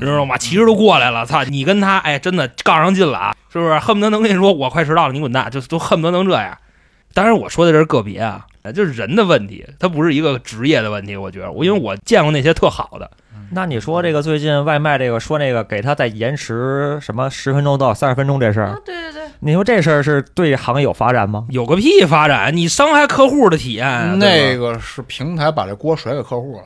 知道吗？骑着都过来了，操！你跟他哎，真的杠上劲了啊，是不是？恨不得能跟你说我快迟到了，你滚蛋，就都恨不得能这样。当然，我说的这是个别啊，就是人的问题，他不是一个职业的问题。我觉得，我因为我见过那些特好的，那你说这个最近外卖这个说那个给他再延迟什么十分钟到三十分钟这事啊儿，，对对对，你说这事儿是对行业有发展吗？有个屁发展，你伤害客户的体验啊，那个是平台把这锅甩给客户了。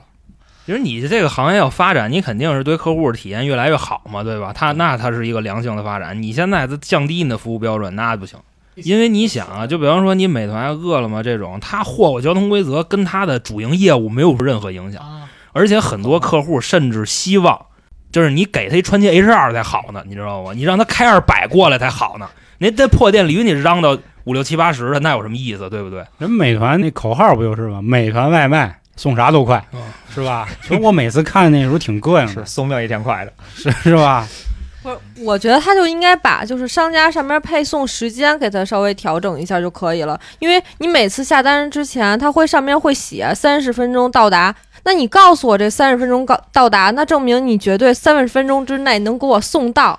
就是你这个行业要发展，你肯定是对客户的体验越来越好嘛，对吧？它那它是一个良性的发展。你现在它降低你的服务标准，那不行。因为你想啊，就比方说你美团、饿了么这种，它霍霍交通规则跟它的主营业务没有任何影响，啊，而且很多客户甚至希望，就是你给他一传奇 H 二才好呢，你知道吗？你让他开二百过来才好呢。那在破店里与你嚷到五六七八十的，那有什么意思，对不对？人美团那口号不就是吗？美团外卖送啥都快，嗯是吧？其实我每次看那时候挺膈应的，是送命一天快的，是是吧？不是，我觉得他就应该把就是商家上面配送时间给他稍微调整一下就可以了，因为你每次下单之前，他会上面会写三十分钟到达，那你告诉我这三十分钟到到达，那证明你绝对三十分钟之内能给我送到。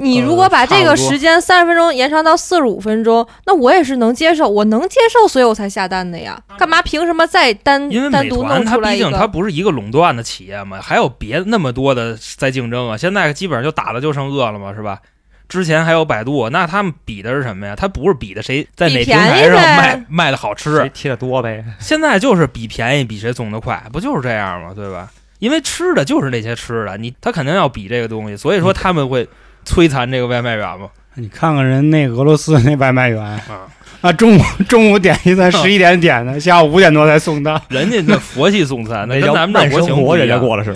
你如果把这个时间三十分钟延长到四十五分钟，那我也是能接受，我能接受，所以我才下单的呀。干嘛凭什么再单因为美单独团它弄出来一毕竟它？不是一个垄断的企业嘛，还有别那么多的在竞争啊。现在基本上就打的就剩饿了嘛，是吧？之前还有百度，那他们比的是什么呀？他不是比的谁在哪平台便宜呗上卖卖的好谁吃，贴的多呗？现在就是比便宜，比谁送的快，不就是这样吗？对吧？因为吃的就是那些吃的，你他肯定要比这个东西，所以说他们会摧残这个外卖员吗。你看看人那俄罗斯那外卖员啊，啊，中午 *laughs* 中午点一餐，*laughs* 十一点点的，下午五点多才送到。人家那佛系送餐，那跟咱们这慢国情生活，人家。过了是。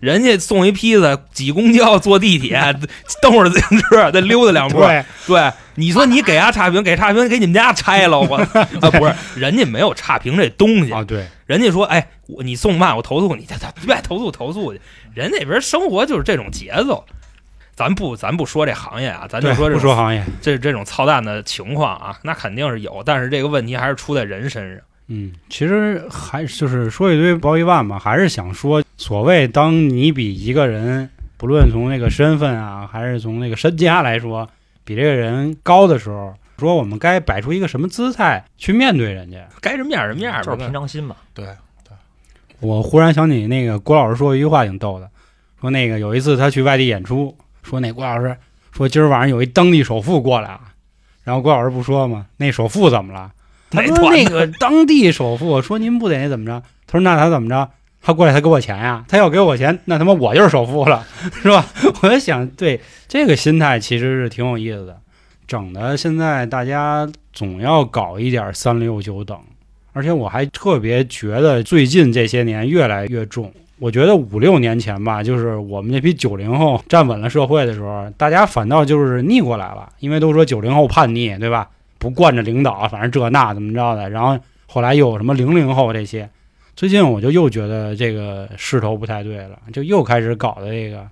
人家送一披萨，挤公交、坐地铁，蹬会儿自行车，再溜达两步。对，对，你说你给伢差评，给差评给你们家拆了，我 *laughs* 啊不是，人家没有差评这东西，啊对，人家说，哎，我你送慢，我投诉你，他他别投诉投诉去，人那边生活就是这种节奏。咱不咱不说这行业啊，咱就说这不说行业，这这种操蛋的情况啊，那肯定是有，但是这个问题还是出在人身上。嗯，其实还就是说一堆包一万吧，还是想说，所谓当你比一个人，不论从那个身份啊，还是从那个身家来说，比这个人高的时候，说我们该摆出一个什么姿态去面对人家。该什么面儿人面儿就是平常心嘛。对对，我忽然想起那个郭老师说一句话挺逗的，说那个有一次他去外地演出，说那郭老师说今儿晚上有一当地首富过来啊，然后郭老师不说吗？那首富怎么了？他说那个 *laughs* 当地首富说您不得怎么着？他说那他怎么着？他过来他给我钱呀，他要给我钱，那他妈我就是首富了，*laughs* 是吧？*laughs* 我就想，对这个心态其实是挺有意思的，整的现在大家总要搞一点三六九等，而且我还特别觉得最近这些年越来越重。我觉得五六年前吧，就是我们这批九零后站稳了社会的时候，大家反倒就是逆过来了，因为都说九零后叛逆，对吧？不惯着领导，反正这那怎么着的。然后后来又有什么零零后这些，最近我就又觉得这个势头不太对了，就又开始搞的这个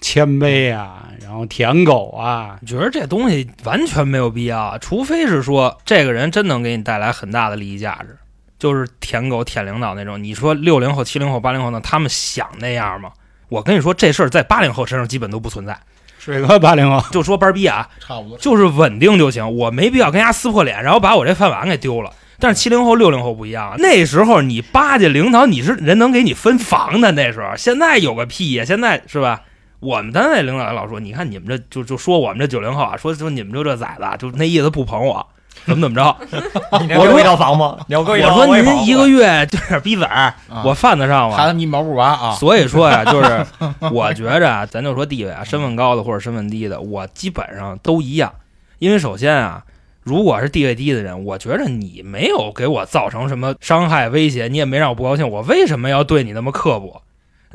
谦卑啊，然后舔狗啊，觉得这东西完全没有必要，除非是说这个人真能给你带来很大的利益价值，就是舔狗舔领导那种。你说六零后、七零后、八零后呢，他们想那样吗？我跟你说，这事儿在八零后身上基本都不存在。水哥八零后，就说班儿逼啊，差不多。就是稳定就行，我没必要跟人家撕破脸，然后把我这饭碗给丢了。但是七零后、六零后不一样，啊那时候你巴结领导，你是人能给你分房的。那时候，现在有个屁呀！现在是吧？我们单位领导老说，你看你们这就就说我们这九零后啊，说说你们就这崽子啊，就那意思不捧我，怎么怎么着？*laughs* 我一套房吗？*laughs* 我说您一个月就点逼崽儿，啊我犯得上吗？孩子，你毛不拔啊？所以说呀，*laughs* 就是我觉着啊，咱就说地位啊，身份高的或者身份低的，我基本上都一样。因为首先啊，如果是地位低的人，我觉着你没有给我造成什么伤害、威胁，你也没让我不高兴，我为什么要对你那么刻薄？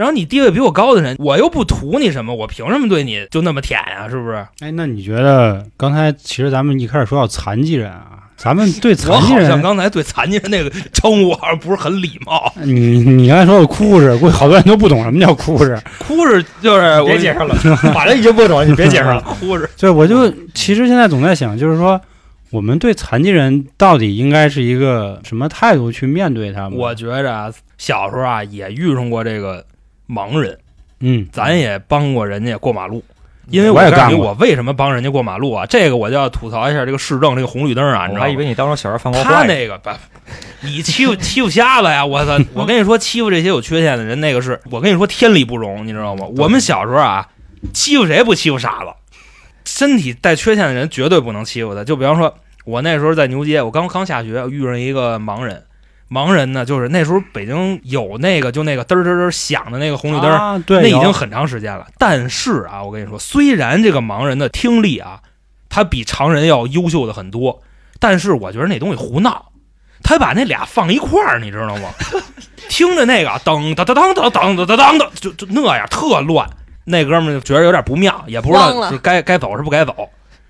然后你地位比我高的人，我又不图你什么，我凭什么对你就那么舔呀、是不是？哎，那你觉得刚才其实咱们一开始说到残疾人啊，咱们对残疾好像，刚才对残疾人那个称呼好像不是很礼貌。*laughs* 你你刚才说的哭是，估计好多人都不懂什么叫哭是。哭是就是别解释了，*laughs* 反正已经不懂了，你别解释了。*laughs* 哭是。对，我就其实现在总在想，就是说，我们对残疾人到底应该是一个什么态度去面对他们？我觉着啊，小时候啊也遇上过这个盲人，嗯，咱也帮过人家过马路。因为我也告诉你，干过我为什么帮人家过马路啊？这个我就要吐槽一下这个市政这个红绿灯啊，你知道吗？我还以为你当初小时候犯过他。那个不，你欺负欺负瞎子呀！我操！*laughs* 我跟你说，欺负这些有缺陷的人，那个是我跟你说天理不容，你知道吗？我们小时候啊，欺负谁不欺负傻子？身体带缺陷的人绝对不能欺负他。就比方说，我那时候在牛街，我刚刚下学，遇上一个盲人。盲人呢，就是那时候北京有那个就那个嘚儿嘚儿嘚响的那个红绿灯，啊，对，那已经很长时间了。但是啊，我跟你说，虽然这个盲人的听力啊，他比常人要优秀的很多，但是我觉得那东西胡闹，他把那俩放一块儿，你知道吗？*laughs* 听着那个噔噔噔噔噔噔噔噔噔噔，就就那样特乱。那哥们儿觉得有点不妙，也不知道是该该走是不该走。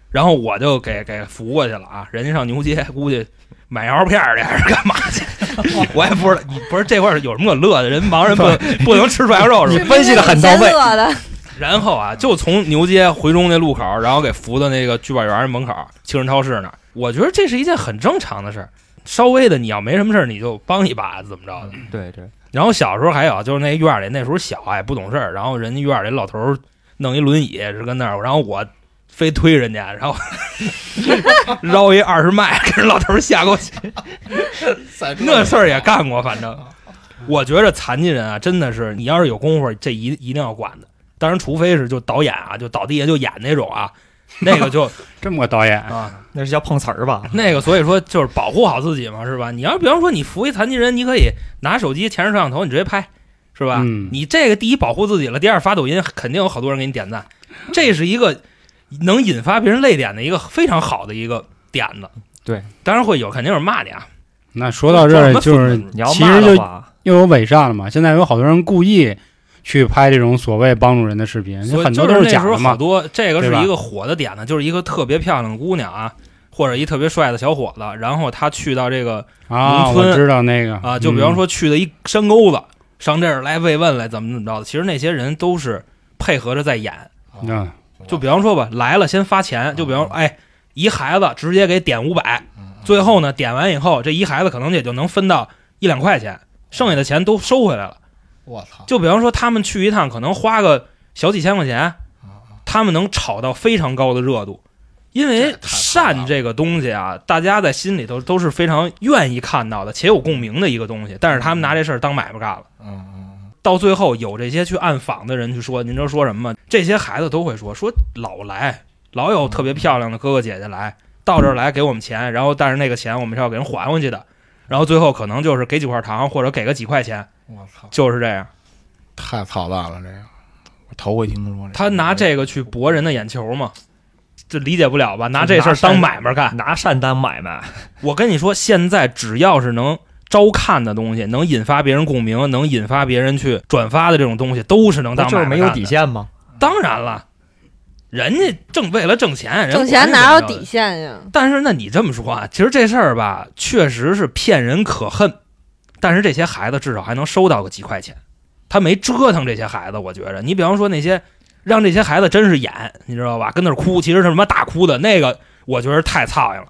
然后我就给给扶过去了啊，人家上牛街估计买羊肉片儿去还是干嘛去，*laughs* 我也不知道。你不是这块儿有什么可乐的？人盲人不 *laughs* 不能吃涮羊肉是吧？你分析的很到位然后啊，就从牛街回中那路口，然后给扶到那个聚宝园门口青人超市那儿。我觉得这是一件很正常的事儿，稍微的你要没什么事儿，你就帮一把，怎么着的。对对，然后小时候还有就是那院里那时候小啊也不懂事儿，然后人家院里老头弄一轮椅是跟那儿，然后我非推人家，然后 *laughs* 绕一二十迈 *laughs* 给人老头儿吓过去。*laughs* 那事儿也干过，反正我觉着残疾人啊，真的是你要是有功夫，这一一定要管的。当然，除非是就导演啊，就倒地下就演那种啊，那个就这么个导演，啊，那是叫碰瓷儿吧？那个所以说就是保护好自己嘛，是吧？你要比方说你扶一残疾人，你可以拿手机前置摄像头，你直接拍，是吧？嗯你这个第一保护自己了，第二发抖音肯定有好多人给你点赞，这是一个能引发别人泪点的一个非常好的一个点子。对，当然会有，肯定有人骂你啊。那说到这儿，就是其实就又有伪善了嘛。现在有好多人故意去拍这种所谓帮助人的视频，很多都就是假的嘛。好多这个是一个火的点呢，就是一个特别漂亮的姑娘啊，或者一特别帅的小伙子，然后他去到这个啊，农村我知道那个啊，就比方说去的一山沟子，上这儿来慰问来，怎么怎么着的。其实那些人都是配合着在演。嗯，啊就比方说吧，来了先发钱，就比方哎，一孩子直接给点五百，最后呢点完以后，这一孩子可能也就能分到一两块钱，剩下的钱都收回来了。我操，就比方说他们去一趟，可能花个小几千块钱，他们能炒到非常高的热度。因为善这个东西啊，大家在心里头都是非常愿意看到的，且有共鸣的一个东西。但是他们拿这事儿当买卖干了。嗯嗯到最后有这些去暗访的人去说，您知道说什么吗？这些孩子都会说说老来，老有特别漂亮的哥哥姐姐来到这儿来给我们钱，然后但是那个钱我们是要给人还回去的，然后最后可能就是给几块糖或者给个几块钱，嗯，我操，就是这样。太操蛋了，这个我头回听说。他拿这个去博人的眼球嘛，这理解不了吧？拿这事儿当买卖干。拿善当买卖，我跟你说，现在只要是能招看的东西，能引发别人共鸣，能引发别人去转发的这种东西，都是能当那就是没有底线吗？当然了，人家挣为了挣钱，人挣钱哪有底线呀？但是那你这么说啊，其实这事儿吧，确实是骗人可恨。但是这些孩子至少还能收到个几块钱，他没折腾这些孩子。我觉着，你比方说那些让这些孩子真是演，你知道吧？跟那儿哭，其实是什么大哭的那个，我觉得太操心了。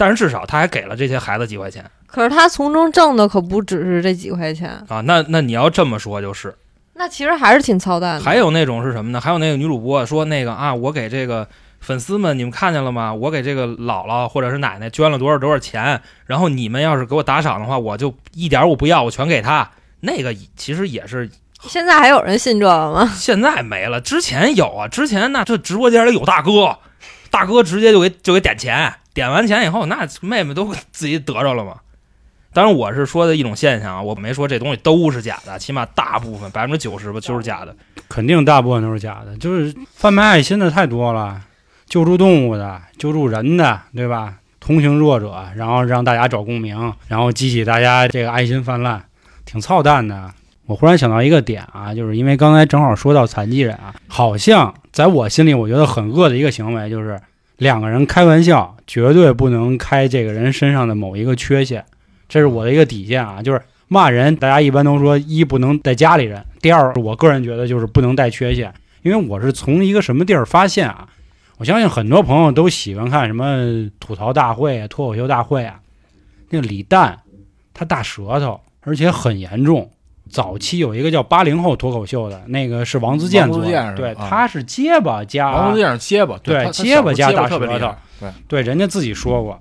但是至少他还给了这些孩子几块钱可是他从中挣的可不只是这几块钱，啊。那那你要这么说就是，那其实还是挺操蛋的。还有那种是什么呢？还有那个女主播说那个啊，我给这个粉丝们，你们看见了吗？我给这个姥姥或者是奶奶捐了多少多少钱，然后你们要是给我打赏的话，我就一点儿我不要，我全给他。那个其实也是现在还有人信这个吗？现在没了，之前有啊，之前那这直播间里有大哥，大哥直接就给就给点钱，点完钱以后，那妹妹都 *laughs* 自己得着了嘛。当然，我是说的一种现象啊，我没说这东西都是假的，起码大部分百分之九十吧就是假的。肯定大部分都是假的，就是贩卖爱心的太多了，救助动物的、救助人的，对吧？同情弱者，然后让大家找共鸣，然后激起大家这个爱心泛滥，挺操蛋的。我忽然想到一个点啊，就是因为刚才正好说到残疾人啊，好像在我心里，我觉得很恶的一个行为就是两个人开玩笑，绝对不能开这个人身上的某一个缺陷，这是我的一个底线啊，就是骂人，大家一般都说一不能带家里人，第二，我个人觉得就是不能带缺陷，因为我是从一个什么地儿发现啊，我相信很多朋友都喜欢看什么吐槽大会啊、脱口秀大会啊，那个李诞他大舌头，而且很严重，早期有一个叫八零后脱口秀的，那个是王自健做的，对，他是结巴加王自健是结巴，对结巴加大舌头对，对，人家自己说过。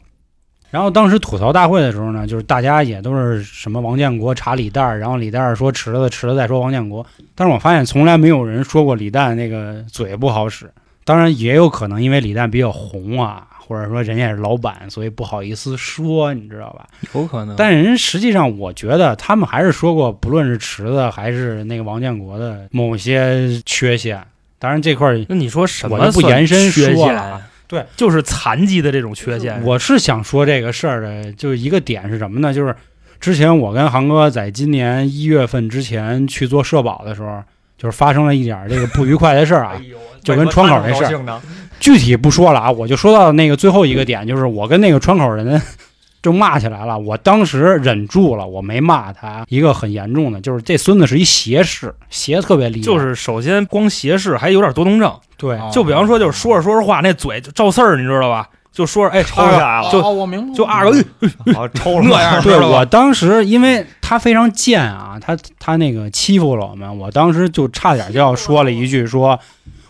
然后当时吐槽大会的时候呢，就是大家也都是什么王建国查李诞，然后李诞说迟了迟了再说王建国。但是我发现从来没有人说过李诞那个嘴不好使。当然也有可能因为李诞比较红啊，或者说人家也是老板，所以不好意思说，你知道吧？有可能。但人实际上，我觉得他们还是说过，不论是池子还是那个王建国的某些缺陷。当然这块儿那你说什我就不延伸说了啊？对，就是残疾的这种缺陷。我是想说这个事儿的，就是一个点是什么呢？就是之前我跟航哥在今年一月份之前去做社保的时候，就是发生了一点儿这个不愉快的事儿啊。*laughs* 就跟窗口那事儿儿，具体不说了啊，我就说到那个最后一个点，就是我跟那个窗口人 *laughs* 就骂起来了。我当时忍住了，我没骂他。一个很严重的，就是这孙子是一斜视，斜特别厉害。就是首先光斜视还有点多动症，对，啊就比方说就是说着说着话那嘴就照刺儿，你知道吧？就说着哎抽起来了，就哦，我明白了，就二个好抽了 *laughs* 那样对我当时，因为他非常贱啊，他他那个欺负了我们，我当时就差点就要说了一句说。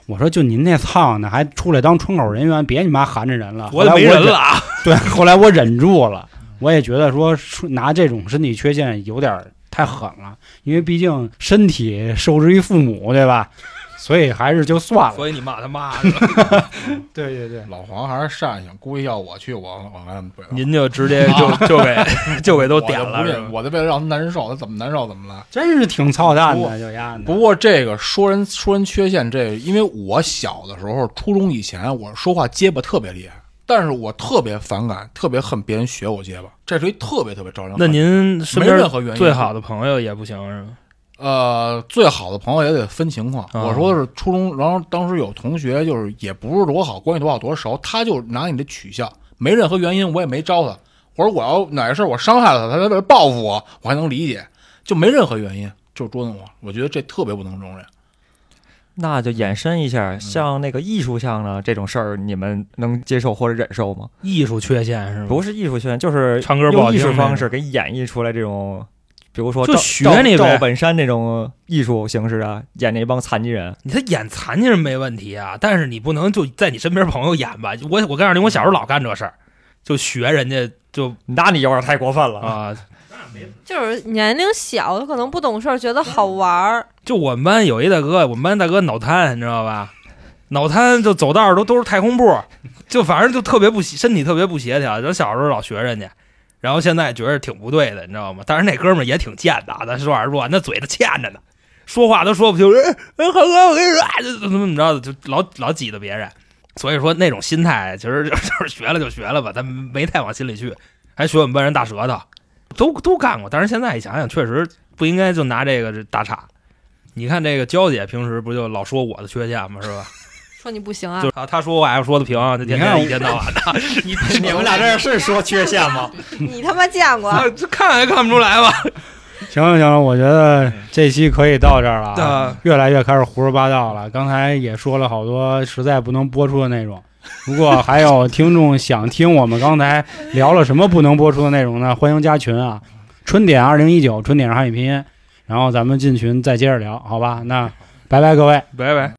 我说就您那苍的还出来当窗口人员，别你妈含着人了。我也没人了啊。*laughs* 对，后来我忍住了，我也觉得说说拿这种身体缺陷有点太狠了，因为毕竟身体受之于父母，对吧？所以还是就算了。所以你骂他妈的，*laughs* 对对对，老黄还是善性，估计要我去，我我跟他们怼了。您就直接就就给 *laughs* 就给都点了，我就我就为了让他难受，他怎么难受怎么来。真是挺操蛋不的，就丫的。不过这个说人说人缺陷，这个因为我小的时候，初中以前我说话结巴特别厉害，但是我特别反感，特别恨别人学我结巴，这是一特别特别招人恨。那您身没边任何原因最好的朋友也不行是吗？呃，最好的朋友也得分情况。啊我说的是初中，然后当时有同学就是也不是多好，关系多好多熟，他就拿你的取笑，没任何原因，我也没招他。我说我要哪个事儿我伤害了他，他在报复我，我还能理解，就没任何原因就捉弄我，我觉得这特别不能容忍。那就延伸一下，像那个艺术项呢这种事儿，你们能接受或者忍受吗？艺术缺陷是吗？不是艺术缺陷，就是唱歌不好用艺术方式给演绎出来这种，比如说就学你呗赵本山那种艺术形式啊，演那帮残疾人。你他演残疾人没问题啊，但是你不能就在你身边朋友演吧。我我告诉你，我小时候老干这事儿，就学人家就那你有点太过分了。啊，就是年龄小，他可能不懂事儿，觉得好玩儿。就我们班有一大哥，我们班大哥脑瘫，你知道吧？脑瘫就走道儿都都是太空步，就反正就特别不协身体特别不协调。然后小时候老学人家，然后现在觉得挺不对的，你知道吗？但是那哥们儿也挺贱的啊，咱实话实说，那嘴他欠着呢，说话都说不清。*laughs* 哎，哎浩哥，我跟你说，哎怎么怎么着的，就老老挤兑别人。所以说那种心态，其实就 *laughs* 就是学了就学了吧，咱没太往心里去。还学我们班人大舌头，都都干过。但是现在一想想，确实不应该就拿这个这打岔。你看这个娇姐平时不就老说我的缺陷吗？是吧？说你不行啊就，是她她说我爱说的平，就天你看天一天到晚的，*laughs* 你你们俩这是说缺陷吗？你他妈见过？啊这看也看不出来吧？行了行了，我觉得这期可以到这儿了啊啊，越来越开始胡说八道了。刚才也说了好多实在不能播出的内容，如果还有听众想听我们刚才聊了什么不能播出的内容呢，欢迎加群啊，春点二零一九，春点是汉语拼音，然后咱们进群再接着聊，好吧？那拜拜各位。拜拜。